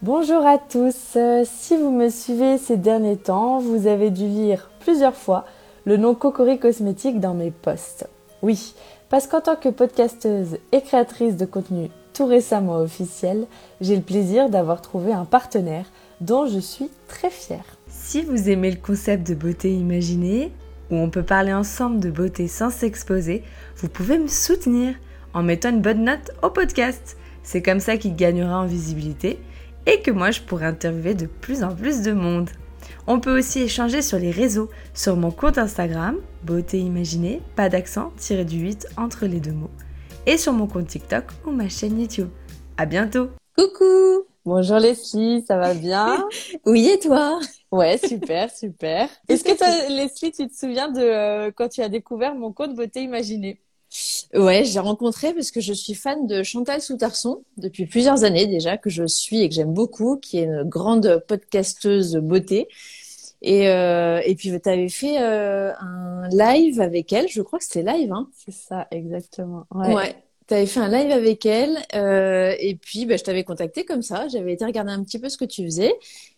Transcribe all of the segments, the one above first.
Bonjour à tous. Euh, si vous me suivez ces derniers temps, vous avez dû lire plusieurs fois le nom Cocori Cosmétique dans mes posts. Oui, parce qu'en tant que podcasteuse et créatrice de contenu tout récemment officiel, j'ai le plaisir d'avoir trouvé un partenaire dont je suis très fière. Si vous aimez le concept de beauté imaginée, où on peut parler ensemble de beauté sans s'exposer, vous pouvez me soutenir en mettant une bonne note au podcast. C'est comme ça qu'il gagnera en visibilité et que moi je pourrai interviewer de plus en plus de monde. On peut aussi échanger sur les réseaux, sur mon compte Instagram, beauté imaginée, pas d'accent, tiré du 8 entre les deux mots, et sur mon compte TikTok ou ma chaîne YouTube. À bientôt! Coucou Bonjour Leslie, ça va bien? Oui, et toi? Ouais, super, super. Est-ce que toi, Leslie, tu te souviens de euh, quand tu as découvert mon compte Beauté Imaginée? Ouais, j'ai rencontré parce que je suis fan de Chantal Soutarson depuis plusieurs années déjà, que je suis et que j'aime beaucoup, qui est une grande podcasteuse beauté. Et, euh, et puis, tu avais fait euh, un live avec elle, je crois que c'était live. Hein. C'est ça, exactement. Ouais. ouais. Tu avais fait un live avec elle euh, et puis bah, je t'avais contacté comme ça. J'avais été regarder un petit peu ce que tu faisais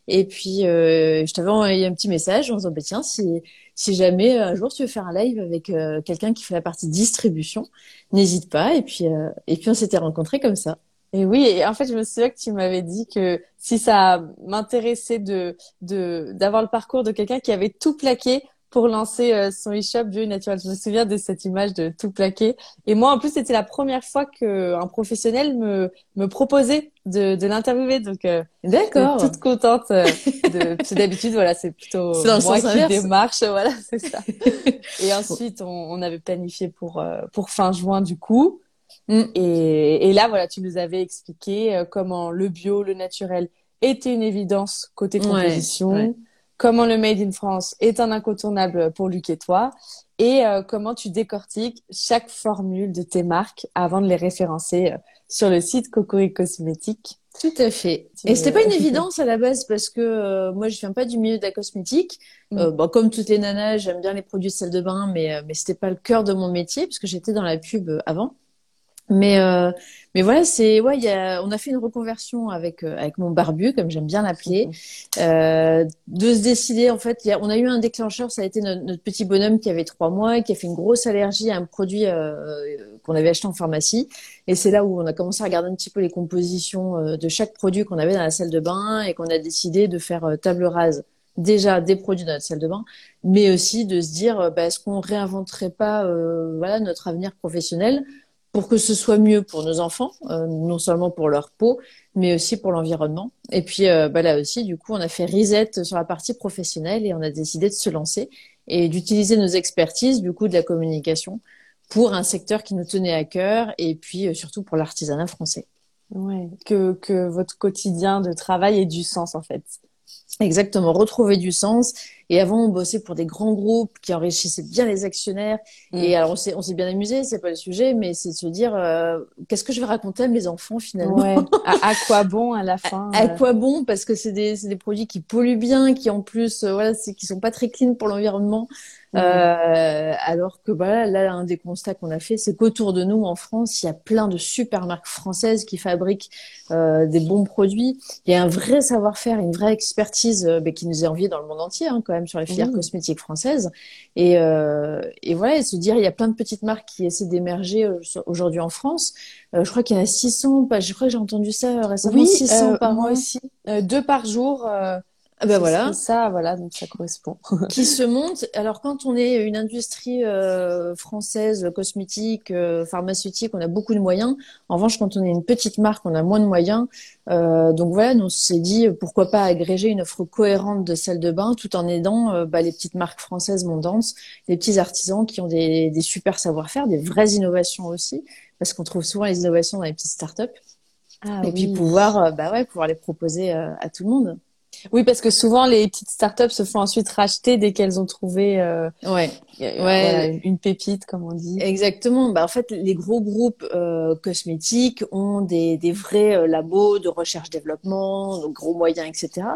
et puis je t'avais envoyé un petit message en disant bah, tiens si si jamais un jour tu veux faire un live avec euh, quelqu'un qui fait la partie distribution, n'hésite pas. Et puis euh, et puis on s'était rencontrés comme ça. Et oui, et en fait, je me souviens que tu m'avais dit que si ça m'intéressait de de d'avoir le parcours de quelqu'un qui avait tout plaqué pour lancer euh, son e-shop bio naturel. Je me souviens de cette image de tout plaqué. Et moi, en plus, c'était la première fois qu'un professionnel me, me proposait de, de l'interviewer. Donc, euh, d'accord, toute contente. Euh, de, d'habitude, voilà, c'est plutôt moi qui démarche. Voilà, c'est ça. et ensuite, on, on, avait planifié pour pour fin juin du coup. Mm. Et, et là, voilà, tu nous avais expliqué comment le bio, le naturel était une évidence côté composition comment le Made in France est un incontournable pour Luc et toi, et euh, comment tu décortiques chaque formule de tes marques avant de les référencer euh, sur le site Cocori Cosmétique. Tout à fait. Et c'était pas une évidence à la base parce que euh, moi je viens pas du milieu de la cosmétique. Mm. bon, comme toutes les nanas, j'aime bien les produits de salle de bain, mais mais c'était pas le cœur de mon métier puisque j'étais dans la pub avant. Mais euh, mais voilà, c'est ouais, y a, on a fait une reconversion avec euh, avec mon barbu, comme j'aime bien l'appeler, euh, de se décider en fait. Y a, on a eu un déclencheur, ça a été notre, notre, petit bonhomme qui avait trois mois et qui a fait une grosse allergie à un produit euh, qu'on avait acheté en pharmacie. Et c'est là où on a commencé à regarder un petit peu les compositions euh, de chaque produit qu'on avait dans la salle de bain et qu'on a décidé de faire euh, table rase déjà des produits dans notre salle de bain, mais aussi de se dire, bah, est-ce qu'on réinventerait pas, voilà, notre avenir professionnel pour que ce soit mieux pour nos enfants, euh, non seulement pour leur peau, mais aussi pour l'environnement. Et puis euh, bah là aussi, du coup, on a fait reset sur la partie professionnelle et on a décidé de se lancer et d'utiliser nos expertises, du coup, de la communication pour un secteur qui nous tenait à cœur et puis euh, surtout pour l'artisanat français. Ouais, que, que votre quotidien de travail ait du sens en fait. Exactement, retrouver du sens. Et avant, on bossait pour des grands groupes qui enrichissaient bien les actionnaires. Mm. Et alors, on s'est, on s'est bien amusé, c'est pas le sujet, mais c'est de se dire, euh, qu'est-ce que je vais raconter à mes enfants finalement ouais. à, quoi bon à la fin À, euh? quoi bon? Parce que c'est des, c'est des produits qui polluent bien, qui en plus, euh, voilà, c'est, qui sont pas très clean pour l'environnement. Euh, alors que voilà, là, un des constats qu'on a fait, c'est qu'autour de nous, en France, il y a plein de super marques françaises qui fabriquent des bons produits. Il y a un vrai savoir-faire, une vraie expertise euh, qui nous est enviée dans le monde entier, hein, quand même, sur les filières cosmétiques françaises. Et, euh, et voilà, et se dire, il y a plein de petites marques qui essaient d'émerger euh, aujourd'hui en France. je crois qu'il y en a 600, je crois que j'ai entendu ça récemment, oui, 600 par mois aussi. deux par jour. Ben voilà. Ça, voilà, donc ça correspond. qui se monte. Alors quand on est une industrie euh, française, cosmétique, euh, pharmaceutique, on a beaucoup de moyens. En revanche, quand on est une petite marque, on a moins de moyens. Euh, donc voilà, on s'est dit pourquoi pas agréger une offre cohérente de salles de bain, tout en aidant euh, bah, les petites marques françaises mondantes, les petits artisans qui ont des, des super savoir-faire, des vraies innovations aussi, parce qu'on trouve souvent les innovations dans les petites startups. Ah, et puis pouvoir, euh, bah ouais, pouvoir les proposer à tout le monde. Oui, parce que souvent les petites startups se font ensuite racheter dès qu'elles ont trouvé euh, ouais. ouais. une pépite, comme on dit. Exactement. Bah, en fait, les gros groupes euh, cosmétiques ont des, des vrais euh, labos de recherche-développement, de gros moyens, etc.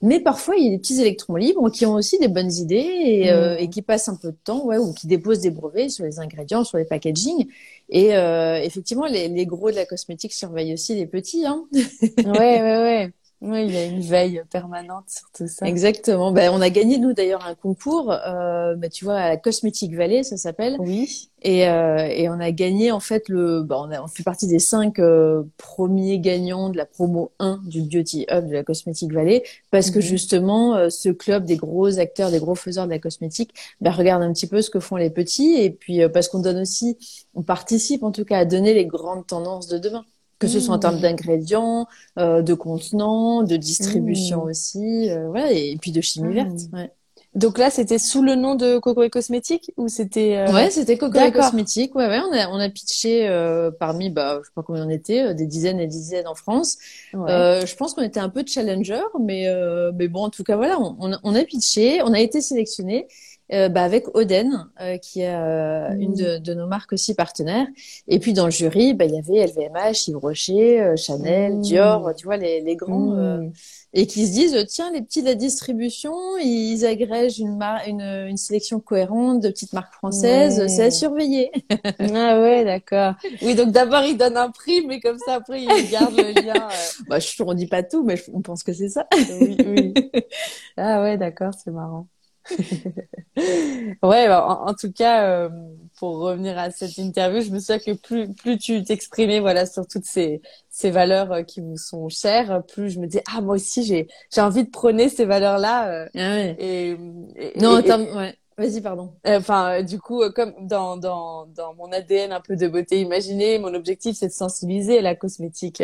Mais parfois, il y a des petits électrons libres qui ont aussi des bonnes idées et, euh, mm. et qui passent un peu de temps, ouais, ou qui déposent des brevets sur les ingrédients, sur les packaging. Et euh, effectivement, les, les, gros de la cosmétique surveillent aussi les petits. Hein. ouais, ouais, ouais. Oui, il y a une veille permanente sur tout ça. Exactement. Ben, on a gagné nous d'ailleurs un concours, euh, ben, tu vois, à la Cosmetic Valley, ça s'appelle. Oui. Et, euh, et on a gagné en fait le, ben, on, a, on fait partie des cinq euh, premiers gagnants de la promo 1 du Beauty Hub de la Cosmetic Valley, parce que Mhm. justement euh, ce club des gros acteurs, des gros faiseurs de la cosmétique, ben, regarde un petit peu ce que font les petits, et puis euh, parce qu'on donne aussi, on participe en tout cas à donner les grandes tendances de demain. Que ce soit en termes Mhm. d'ingrédients, euh, de contenants, de distribution Mhm. aussi, euh, voilà, et, et puis de chimie Mhm. verte. Ouais, Donc là, c'était sous le nom de Coco et Cosmétiques ou c'était euh, ouais c'était Coco et d'accord. Cosmétiques. Ouais, ouais, on a, on a pitché euh, parmi, bah, je sais pas combien on était, euh, des dizaines et des dizaines en France. Ouais. Euh, je pense qu'on était un peu challenger, mais, euh, mais bon, en tout cas, voilà, on, on a pitché, on a été sélectionné. Euh, bah, avec Oden, euh, qui est euh, une de, de nos marques aussi partenaires. Et puis dans le jury, bah, il y avait LVMH, Yves Rocher, Chanel, Mm. Dior, tu vois, les, les grands. Mmh. et qui se disent tiens les petits de la distribution ils agrègent une, une, une sélection cohérente de petites marques françaises Ouais. c'est à surveiller Ah ouais, d'accord. Oui, donc d'abord ils donnent un prix, mais comme ça après ils gardent le lien. bah je on dit pas tout mais je- on pense que c'est ça Oui, oui. Ah ouais, d'accord, c'est marrant. Ouais, bah, en, en tout cas, euh, pour revenir à cette interview, je me souviens que plus plus tu t'exprimais, voilà, sur toutes ces ces valeurs euh, qui vous sont chères, plus je me disais ah moi aussi j'ai j'ai envie de prôner ces valeurs-là. euh, ah ouais. et, et- non et- attends ouais vas-y pardon Euh, Enfin, euh, du coup, euh, comme dans, dans, dans mon ADN un peu de beauté imaginée, mon objectif, c'est de sensibiliser à la cosmétique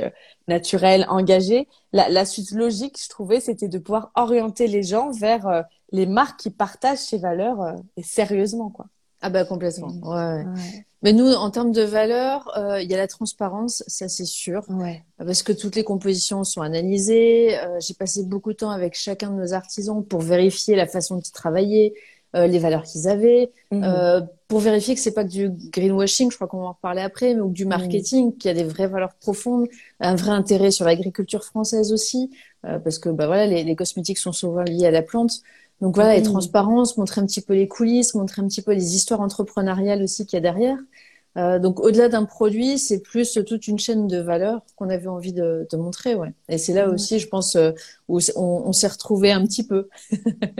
naturelle, engagée. La, la suite logique, je trouvais, c'était de pouvoir orienter les gens vers euh, les marques qui partagent ces valeurs euh, et sérieusement, quoi. ah bah complètement Mm. ouais, ouais. mais nous en termes de valeur euh, il y a la transparence ça c'est sûr Ouais. parce que toutes les compositions sont analysées. Euh, j'ai passé beaucoup de temps avec chacun de nos artisans pour vérifier la façon dont ils travaillaient, euh, les valeurs qu'ils avaient, Mhm. euh, pour vérifier que c'est pas que du greenwashing, je crois qu'on va en reparler après, mais ou que du marketing, qu'il y a des vraies valeurs profondes, un vrai intérêt sur l'agriculture française aussi, euh, parce que bah voilà, les, les cosmétiques sont souvent liés à la plante. Donc voilà, les Mhm. transparences, montrer un petit peu les coulisses, montrer un petit peu les histoires entrepreneuriales aussi qu'il y a derrière. Euh, donc au-delà d'un produit, c'est plus toute une chaîne de valeurs qu'on avait envie de, de montrer, ouais. Et c'est là Mhm. aussi, je pense, euh, où on, on s'est retrouvé un petit peu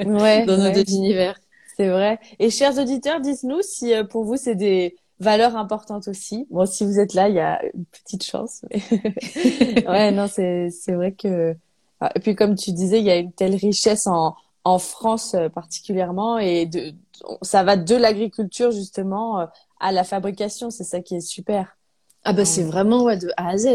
Ouais, dans nos ouais, deux univers. c'est vrai. Et chers auditeurs, dites-nous si euh, pour vous c'est des valeurs importantes aussi. Bon, si vous êtes là, il y a une petite chance. ouais, non, c'est c'est vrai que. Ah, Et puis comme tu disais, il y a une telle richesse en en France euh, particulièrement et de ça va de l'agriculture justement euh, à la fabrication. C'est ça qui est super. Ah bah c'est vraiment ouais, de A à Z.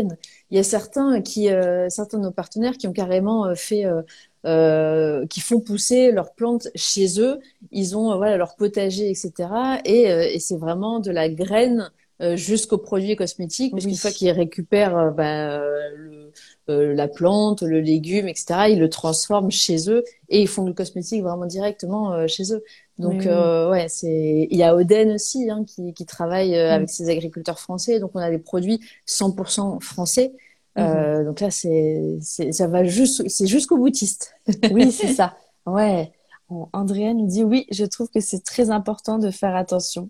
Il y a certains qui, euh, certains de nos partenaires qui ont carrément fait, euh, euh, qui font pousser leurs plantes chez eux. Ils ont voilà leur potager, etc. Et, et c'est vraiment de la graine jusqu'aux produits cosmétiques, parce Oui. qu'une fois qu'ils récupèrent bah, le, euh, la plante, le légume, etc., ils le transforment chez eux et ils font le cosmétique vraiment directement euh, chez eux. Donc euh, ouais, c'est il y a Oden aussi hein, qui, qui travaille euh, Mm. avec ses agriculteurs français, donc on a des produits 100% français. Mhm. Euh, donc là c'est c'est ça va juste c'est jusqu'au boutiste. Oui, c'est ça. Ouais. Bon, Andrea nous dit oui, je trouve que c'est très important de faire attention.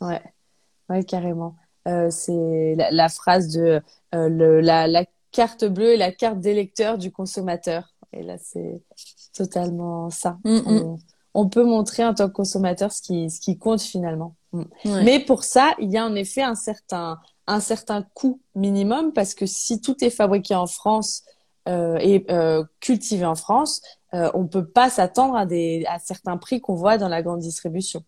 Ouais, ouais, carrément. Euh, c'est la, la phrase de euh, le, la, la carte bleue et la carte d'électeur du consommateur. Et là, c'est totalement ça. Mm, mm. On, on peut montrer en tant que consommateur ce qui, ce qui compte finalement. Mm. Ouais. Mais pour ça, il y a en effet un certain, un certain coût minimum parce que si tout est fabriqué en France euh, et euh, cultivé en France, euh, on peut pas s'attendre à des, à certains prix qu'on voit dans la grande distribution.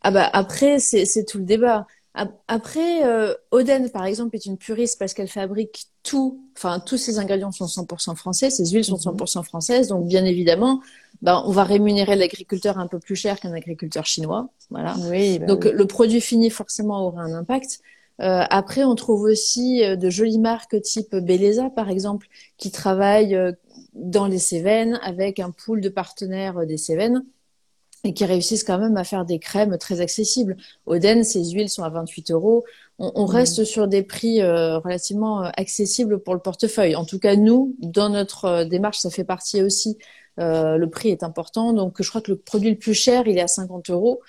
Ah bah après c'est tout le débat. Ap- Après euh, Oden par exemple est une puriste parce qu'elle fabrique tout, enfin tous ses ingrédients sont 100% français, ses huiles sont Mhm. 100% françaises, donc bien évidemment, ben on va rémunérer l'agriculteur un peu plus cher qu'un agriculteur chinois, voilà. Oui, bah Donc oui. le produit fini forcément aura un impact. Euh, après, on trouve aussi euh, de jolies marques type Belleza, par exemple, qui travaillent euh, dans les Cévennes avec un pool de partenaires euh, des Cévennes et qui réussissent quand même à faire des crèmes très accessibles. Oden, ses huiles sont à 28 euros. On, on Mhm. reste sur des prix euh, relativement euh, accessibles pour le portefeuille. En tout cas, nous, dans notre euh, démarche, ça fait partie aussi. Euh, le prix est important, donc je crois que le produit le plus cher, il est à 50 euros.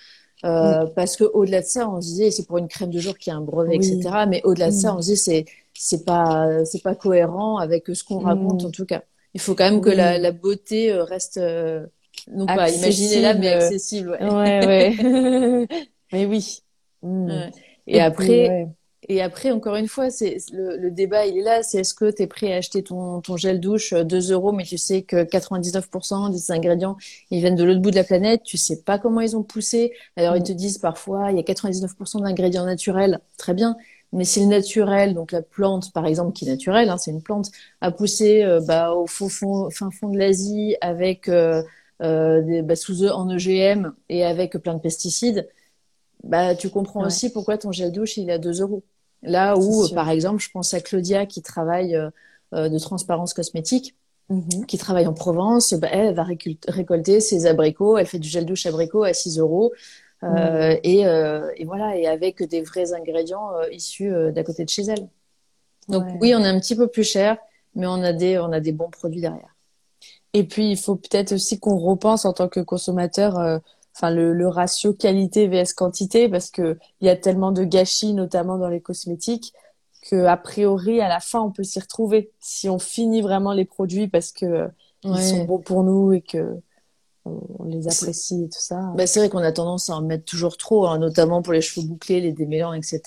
Euh, Parce que au-delà de ça, on se disait c'est pour une crème de jour qui a un brevet, Oui. etc. Mais au-delà de ça, Mm. on se dit c'est c'est pas c'est pas cohérent avec ce qu'on raconte en tout cas. Il faut quand même que la, la, beauté euh, reste euh, non pas imaginée là mais accessible. Ouais, ouais. ouais. mais oui. Mm. Et, après. Et après, encore une fois, c'est le, le, débat, il est là. C'est est-ce que tu es prêt à acheter ton, ton gel douche 2 euh, euros, mais tu sais que 99% des ingrédients, ils viennent de l'autre bout de la planète. Tu sais pas comment ils ont poussé. Alors, ils mm. te disent parfois, il y a 99% d'ingrédients naturels. Très bien. Mais si le naturel, donc la plante, par exemple, qui est naturelle, hein, c'est une plante, a poussé euh, bah, au fond, fond, fin fond de l'Asie avec euh des, bah, sous en EGM et avec plein de pesticides, bah, tu comprends aussi pourquoi ton gel douche, il est à 2 euros. Là où, par exemple, je pense à Claudia qui travaille euh, euh, de transparence cosmétique, mhm. qui travaille en Provence, bah, elle va récolter ses abricots, elle fait du gel douche abricot à 6 euros. Euh, et, et, voilà, et avec des vrais ingrédients issus d'à côté de chez elle. Donc oui, on est un petit peu plus cher, mais on a des, on a des bons produits derrière. Et puis, il faut peut-être aussi qu'on repense en tant que consommateur enfin le, le, ratio qualité vs quantité parce que il y a tellement de gâchis notamment dans les cosmétiques que a priori à la fin on peut s'y retrouver si on finit vraiment les produits parce que ils sont bons pour nous et que on les apprécie et tout ça. Bah, c'est vrai qu'on a tendance à en mettre toujours trop, hein, notamment pour les cheveux bouclés, les démêlants, etc.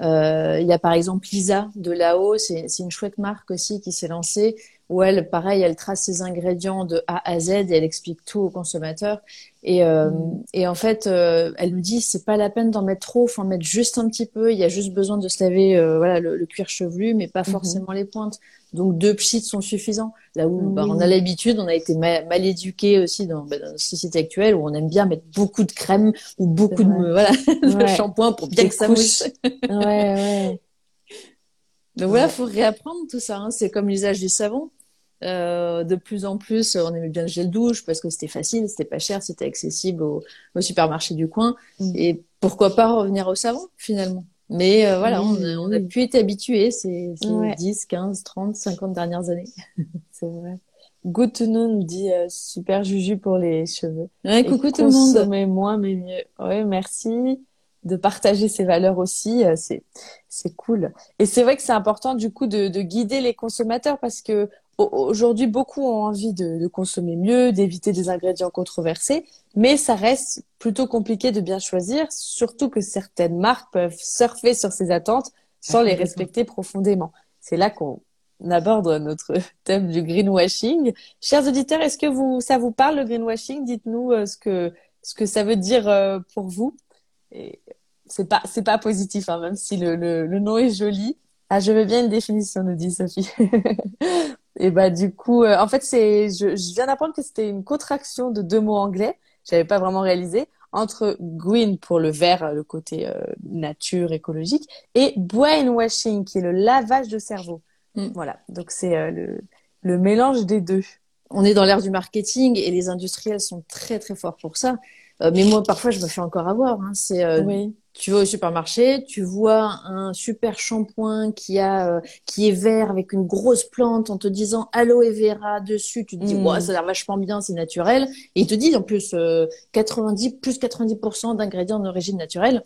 Euh, il y a par exemple Lisa de Lao, c'est une chouette marque aussi qui s'est lancée où elle, pareil, elle trace ses ingrédients de A à Z et elle explique tout au consommateur. Et, euh, mm. et en fait, euh, elle nous dit c'est pas la peine d'en mettre trop, faut en mettre juste un petit peu. Il y a juste besoin de se laver, euh, voilà, le, cuir chevelu, mais pas mm-hmm. forcément les pointes. Donc deux pchits sont suffisants. Là où bah, on a l'habitude, on a été mal, mal éduqué aussi dans, bah, dans la société actuelle où on aime bien mettre beaucoup de crème ou beaucoup de voilà de shampoing pour bien que ça mousse. ouais, ouais. Donc voilà, faut réapprendre tout ça. Hein. C'est comme l'usage du savon. Euh, de plus en plus, on aimait bien le gel douche parce que c'était facile, c'était pas cher, c'était accessible au, supermarché du coin. Mm. Et pourquoi pas revenir au savon finalement Mais euh, voilà, on, a, on a pu être habitués ces, 10, 15, 30, 50 dernières années. C'est vrai. Good to know dit euh, super juju pour les cheveux. Ouais, coucou tout le monde. Consommer moins mais mieux. Ouais, merci de partager ces valeurs aussi. c'est c'est cool. Et c'est vrai que c'est important du coup de, de guider les consommateurs parce que aujourd'hui, beaucoup ont envie de, consommer mieux, d'éviter des ingrédients controversés, mais ça reste plutôt compliqué de bien choisir, surtout que certaines marques peuvent surfer sur ces attentes sans les respecter profondément. C'est là qu'on aborde notre thème du greenwashing. Chers auditeurs, est-ce que vous, ça vous parle le greenwashing? Dites-nous euh, ce que ce que ça veut dire euh, pour vous. Et c'est pas c'est pas positif, hein, même si le, le, le nom est joli. Ah, je veux bien une définition, nous dit Sophie. Et bah du coup, euh, en fait, c'est, je, je viens d'apprendre que c'était une contraction de deux mots anglais. J'avais pas vraiment réalisé entre green pour le vert, le côté euh, nature écologique, et brainwashing qui est le lavage de cerveau. Mm. Voilà. Donc c'est euh, le, le mélange des deux. On est dans l'ère du marketing et les industriels sont très très forts pour ça. Mais moi, parfois, je me fais encore avoir. Hein. C'est oui tu vas au supermarché, tu vois un super shampoing qui a euh, qui est vert avec une grosse plante en te disant aloe vera dessus, tu te dis mmh. ça a l'air vachement bien, c'est naturel et il te dit en plus 90 euh, plus 90% d'ingrédients d'origine naturelle.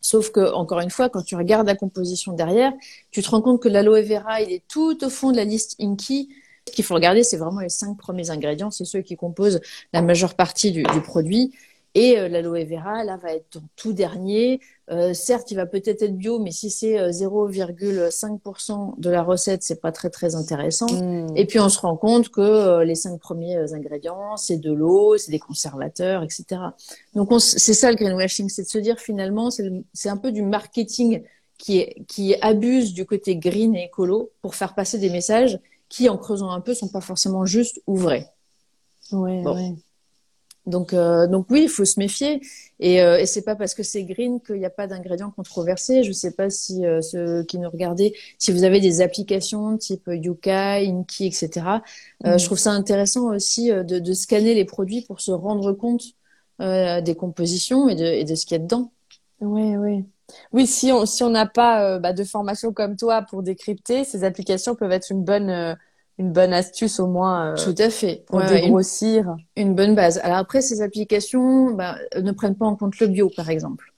Sauf que encore une fois, quand tu regardes la composition derrière, tu te rends compte que l'aloe vera, il est tout au fond de la liste Inky. Ce qu'il faut regarder, c'est vraiment les cinq premiers ingrédients, c'est ceux qui composent la majeure partie du, du produit. Et euh, l'aloe vera, là, va être en tout dernier. Euh, certes, il va peut-être être bio, mais si c'est 0,5% euh, de la recette, c'est pas très très intéressant. Hmm. Et puis on se rend compte que les cinq premiers ingrédients, c'est de l'eau, c'est des conservateurs, etc. Donc c'est ça le greenwashing, c'est de se dire finalement, c'est un peu du marketing qui, est, qui abuse du côté green et écolo pour faire passer des messages qui, en creusant un peu, sont pas forcément justes ou vrais. Ouais, ouais. Donc, euh, donc oui, il faut se méfier. Et, euh, et c'est pas parce que c'est green qu'il n'y a pas d'ingrédients controversés. Je sais pas si euh, ceux qui nous regardaient, si vous avez des applications type Yuka, Inki, etc. Euh, mm. Je trouve ça intéressant aussi de, de, scanner les produits pour se rendre compte des compositions et de, et de ce qu'il y a dedans. Oui, oui. Oui, si on si on n'a pas bah, de formation comme toi pour décrypter, ces applications peuvent être une bonne une bonne astuce au moins. Euh, Tout à fait. Pour dégrossir. Une, bonne base. Alors après, ces applications bah, ne prennent pas en compte le bio, par exemple.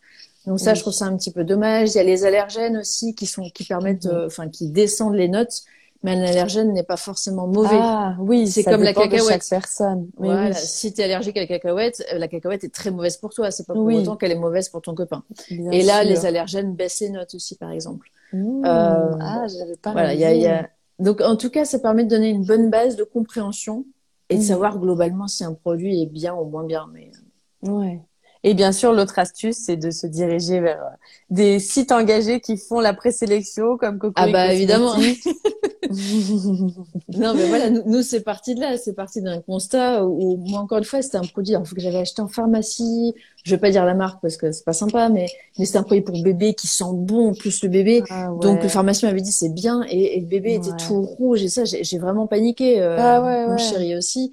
Donc ça, je trouve ça un petit peu dommage. Il y a les allergènes aussi qui sont qui permettent, mhm. enfin qui descendent les notes mais un allergène n'est pas forcément mauvais. Ah oui, c'est comme la cacahuète. De chaque personne. voilà, si tu es allergique à la cacahuète, euh, la cacahuète est très mauvaise pour toi. C'est pas pour autant qu'elle est mauvaise pour ton copain. et là, les allergènes baissent les notes aussi, par exemple. Mmh. Euh, ah, j'avais pas. Voilà, y a, y a... Donc, en tout cas, ça permet de donner une bonne base de compréhension et de mmh. savoir globalement si un produit est bien ou moins bien. Mais euh. ouais. Et bien sûr, l'autre astuce, c'est de se diriger vers euh, des sites engagés qui font la présélection, comme Coco. Ah bah évidemment. non, mais voilà, nous, c'est parti de là. C'est parti d'un constat où, moi, encore une fois, c'était un produit que j'avais acheté en pharmacie. Je vais pas dire la marque parce que c'est pas sympa, mais, mais c'est un produit pour bébé qui sent bon, plus le bébé. Ah Donc, le pharmacien m'avait dit c'est bien et, le bébé était tout rouge et ça, j'ai vraiment paniqué. Euh, ah mon chéri aussi.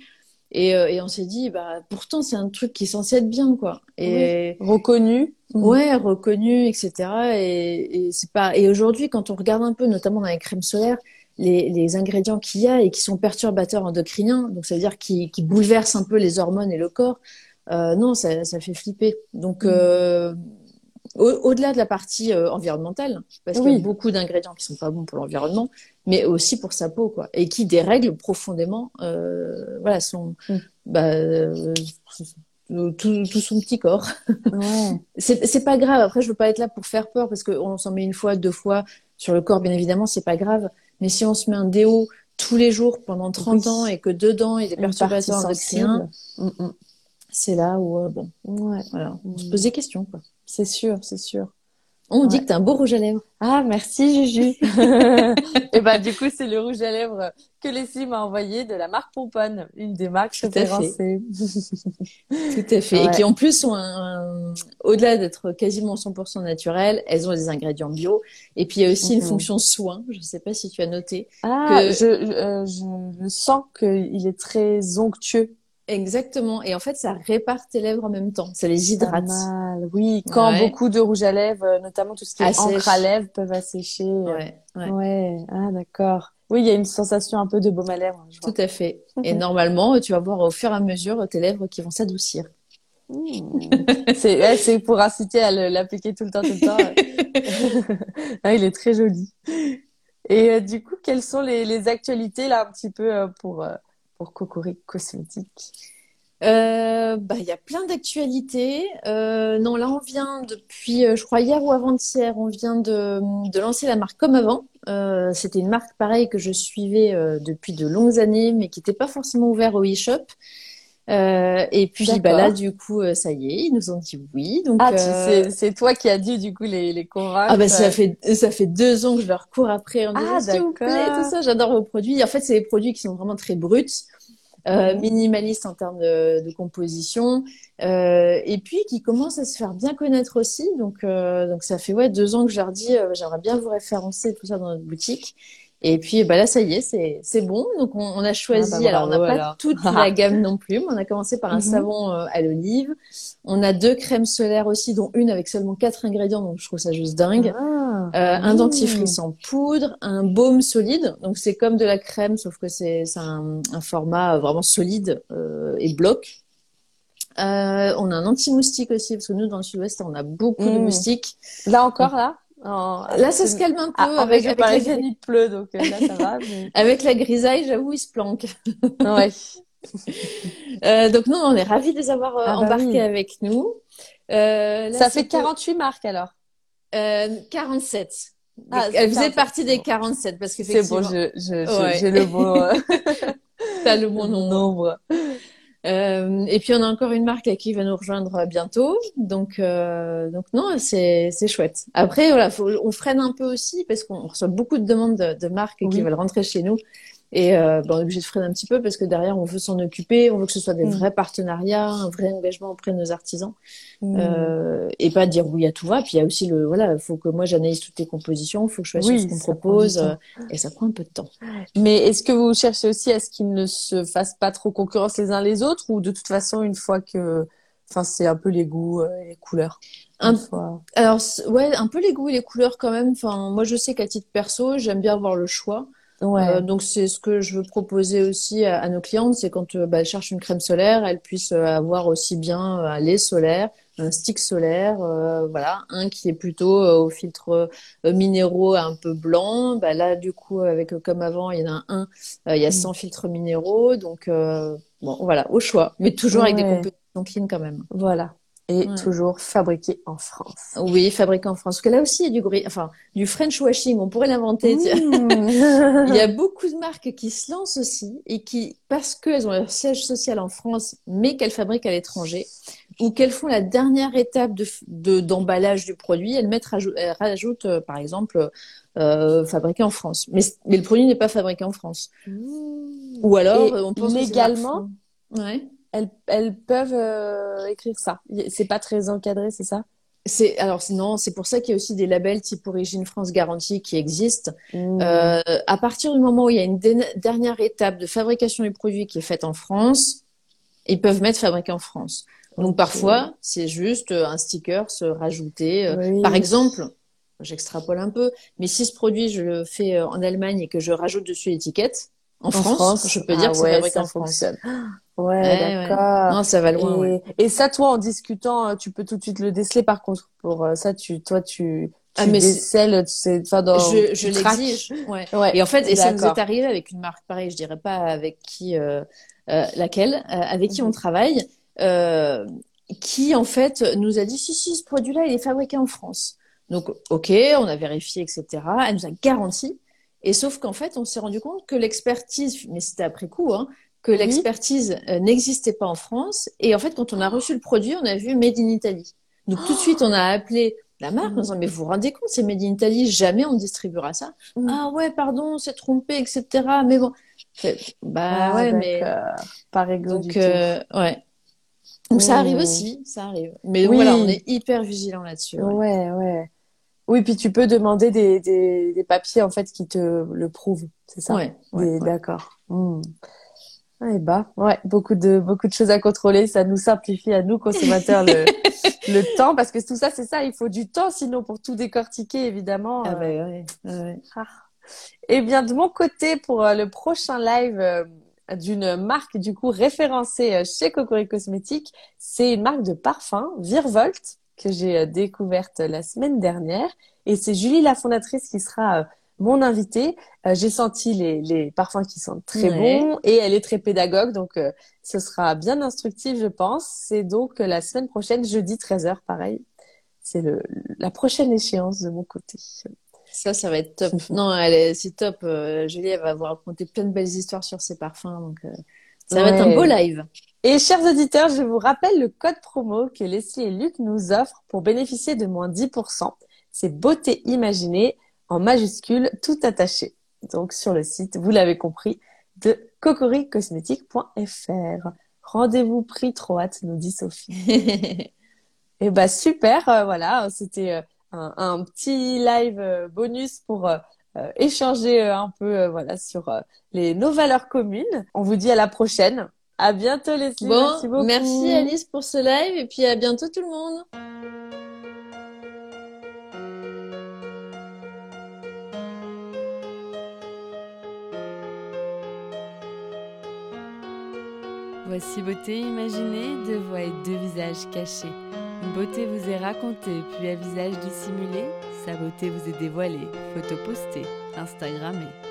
Et, euh, et on s'est dit, bah, pourtant, c'est un truc qui est censé être bien, quoi. Et reconnu. Ouais, reconnu, etc. Et, et c'est pas. Et aujourd'hui, quand on regarde un peu, notamment dans les crèmes solaires, les, les ingrédients qu'il y a et qui sont perturbateurs endocriniens, donc ça veut dire qui, qui bouleversent un peu les hormones et le corps. Euh, non, ça, ça fait flipper. Donc, mm. euh, au-delà de la partie euh, environnementale, parce qu'il y a beaucoup d'ingrédients qui sont pas bons pour l'environnement, mais aussi pour sa peau, quoi, et qui dérèglent profondément, euh, voilà, son, mm. bah, euh, tout, tout, son petit corps. Ouais. c'est pas grave. Après, je veux pas être là pour faire peur, parce qu'on s'en met une fois, deux fois sur le corps, bien évidemment, c'est pas grave. Mais si on se met un déo tous les jours pendant 30 ans et que dedans il y a des perturbateurs endocriniens, mm, mm. c'est là où bon, ouais. voilà, on se pose des questions quoi. C'est sûr, c'est sûr. On dit que tu as un beau rouge à lèvres. Ah, merci Juju. et bah du coup, c'est le rouge à lèvres que Leslie m'a envoyé de la marque Pomponne, une des marques Tout référencées. Tout à fait. Et qui en plus sont un, au-delà d'être quasiment 100% naturelles, elles ont des ingrédients bio. Et puis il y a aussi une mhm. fonction soin. Je ne sais pas si tu as noté. Ah, je, euh, je sens qu'il est très onctueux. Exactement. Et en fait, ça répare tes lèvres en même temps. Ça les hydrate. Mal. Oui, quand beaucoup de rouge à lèvres, euh, notamment tout ce qui est encre à lèvres, peuvent assécher. Ouais. Ouais. Ah, d'accord. Oui, il y a une sensation un peu de baume à lèvres. Tout à fait. Et normalement, tu vas voir au fur et à mesure tes lèvres qui vont s'adoucir. Mmh. c'est pour inciter à l'appliquer tout le temps, tout le temps. ah, il est très joli. Et euh, du coup, quelles sont les, les, actualités là un petit peu euh, pour pour Cocoric Cosmétique euh, bah, il y a plein d'actualités. Euh, non, là, on vient depuis, euh, je crois, hier ou avant-hier, on vient de, lancer la marque comme avant. C'était une marque pareille que je suivais depuis de longues années, mais qui n'était pas forcément ouvert au e-shop. Euh, et puis bah là, du coup, ça y est, ils nous ont dit oui. Donc, ah, c'est toi qui as dû du coup les, les convaincre. Ah bah ça fait ça fait deux ans que je leur cours après en disant ah, s'il vous plaît, tout ça. J'adore vos produits. En fait, c'est des produits qui sont vraiment très bruts. Euh, minimaliste en termes de, de composition, euh, et puis qui commence à se faire bien connaître aussi. Donc, euh, donc ça fait ouais deux ans que je leur dis, euh, j'aimerais bien vous référencer tout ça dans notre boutique. Et puis bah là ça y est, c'est c'est bon. Donc on, on a choisi. Ah bah alors on n'a pas toute la gamme non plus, mais on a commencé par un mhm. savon euh, à l'olive. On a deux crèmes solaires aussi, dont une avec seulement quatre ingrédients, donc je trouve ça juste dingue. Ah. Euh, un dentifrice en poudre, un baume solide. Donc c'est comme de la crème, sauf que c'est c'est un, un, format vraiment solide euh, et bloc. Euh, on a un anti-moustique aussi, parce que nous, dans le sud-ouest, on a beaucoup de mmh. moustiques. Là encore, là? Là, ça se calme un peu ah, avec, avec la... il pleut, donc euh, là, ça va. avec la grisaille, j'avoue, il se planque. ouais. euh, donc non, on est ravis de les avoir euh, ah, bah embarqués avec nous. Euh, ça fait 48 marques alors. Euh, 47. Ah, Elle faisait partie des 47 parce que c'est bon, j'ai je, je, ouais. le bon. T'as le bon nombre. Euh, et puis on a encore une marque qui va nous rejoindre bientôt, donc euh, donc non c'est c'est chouette. Après voilà, faut, on freine un peu aussi parce qu'on reçoit beaucoup de demandes de, de marques qui veulent rentrer chez nous et euh, ben, on est obligé de freiner un petit peu parce que derrière, on veut s'en occuper, on veut que ce soit des mm. vrais partenariats, un vrai engagement auprès de nos artisans, mm. euh, et pas dire oui à tout va. Puis il y a aussi le voilà, il faut que moi j'analyse toutes les compositions, il faut que je fasse ce qu'on propose, euh, et ça prend un peu de temps. Mais est-ce que vous cherchez aussi à ce qu'ils ne se fassent pas trop concurrence les uns les autres, ou de toute façon une fois que, enfin c'est un peu les goûts et les couleurs. Un. Alors ouais, un peu les goûts et les couleurs quand même. Enfin moi je sais qu'à titre perso, j'aime bien avoir le choix. Ouais. donc c'est ce que je veux proposer aussi à, nos clientes, c'est quand bah, elles cherchent une crème solaire, elles puissent avoir aussi bien un lait solaire, un stick solaire, voilà, un qui est plutôt au filtre minéraux un peu blanc. Bah, là, du coup, avec comme avant, il y en a un, il y a 100 mm. filtres minéraux, donc bon, voilà, au choix, mais toujours avec des compositions clean quand même. Voilà et toujours fabriqué en France. Oui, fabriqué en France. Parce que là aussi, il y a du gris, enfin, du French washing. On pourrait l'inventer. Mmh. il y a beaucoup de marques qui se lancent aussi et qui, parce qu'elles ont leur siège social en France, mais qu'elles fabriquent à l'étranger, ou qu'elles font la dernière étape de d'emballage du produit, elles mettent elles rajoutent, euh, par exemple, euh, fabriqué en France. Mais, mais le produit n'est pas fabriqué en France. Mmh. Ou alors, on pense légalement. Ouais elles, elles peuvent euh, écrire ça. C'est pas très encadré, c'est ça? C'est alors sinon c'est pour ça qu'il y a aussi des labels type Origine France Garantie qui existent. Mmh. Euh, à partir du moment où il y a une dernière étape de fabrication du produit qui est faite en France, ils peuvent mettre fabriqué en France. Donc parfois c'est juste un sticker se rajouter. Euh, par exemple, j'extrapole un peu, mais si ce produit je le fais en Allemagne et que je rajoute dessus l'étiquette en, France, je peux dire ah que c'est fabriqué en France. Ouais, d'accord. Non, ça va loin. Et, et, ça, toi, en discutant, euh, tu peux tout de suite le déceler. Par contre, pour euh, ça, tu, toi, tu, tu ah, mais décèles, c'est, enfin, dans. Je, je l'exige. Ouais. ouais. Et en fait, et ça nous est arrivé avec une marque pareille, je dirais pas avec qui, euh, euh laquelle, avec qui on mhm. travaille, qui en fait nous a dit si si, ce produit-là, il est fabriqué en France. Donc, ok, on a vérifié, etc. Elle nous a garanti. Et sauf qu'en fait, on s'est rendu compte que l'expertise, mais c'était après coup, hein, que l'expertise euh, n'existait pas en France. Et en fait, quand on a reçu le produit, on a vu Made in Italy. Donc tout de suite, on a appelé la marque en disant mais vous vous rendez compte, c'est Made in Italy, jamais on distribuera ça. Mm. Ah ouais, pardon, c'est trompé, etc. Mais bon, bah ah, ouais, mais par exemple. Donc euh, ouais. Donc ça arrive aussi, ça arrive. Mais voilà, on est hyper vigilant là-dessus. Ouais. ouais, Oui, puis tu peux demander des, des, des, papiers en fait qui te le prouvent, c'est ça? Ouais. D'accord. Mm. Eh bah, ouais, beaucoup de beaucoup de choses à contrôler, ça nous simplifie à nous consommateurs le, le temps parce que tout ça c'est ça, il faut du temps sinon pour tout décortiquer évidemment. Ah bah ouais. ouais. Ah. Eh bien de mon côté pour euh, le prochain live euh, d'une marque du coup référencée euh, chez Cocori Cosmétiques, c'est une marque de parfum Virvolt que j'ai découverte la semaine dernière et c'est Julie la fondatrice qui sera mon invité. Euh, j'ai senti les, les, parfums qui sont très bons et elle est très pédagogue, donc euh, ce sera bien instructif, je pense. C'est donc euh, la semaine prochaine, jeudi 13h, pareil. C'est le, la prochaine échéance de mon côté. Ça, ça va être top. non, elle est, c'est top. Julie, elle va vous raconter plein de belles histoires sur ses parfums, donc ça va être un beau live. Et chers auditeurs, je vous rappelle le code promo que Leslie et Luc nous offrent pour bénéficier de moins 10%. C'est beauté imaginée en majuscule, tout attaché. Donc sur le site, vous l'avez compris, de cocoricosmétique.fr. Rendez-vous pris, trop hâte, nous dit Sophie. Et eh bah super, euh, voilà, c'était euh, un, petit live euh, bonus pour échanger un peu voilà sur les nos valeurs communes. On vous dit à la prochaine. À bientôt les Bon, merci beaucoup. Merci Alice pour ce live et puis à bientôt tout le monde. Voici beauté imaginée, deux voix et deux visages cachés. Une beauté vous est racontée, puis un visage dissimulé. Sa beauté vous est dévoilée, photo postée, Instagrammée.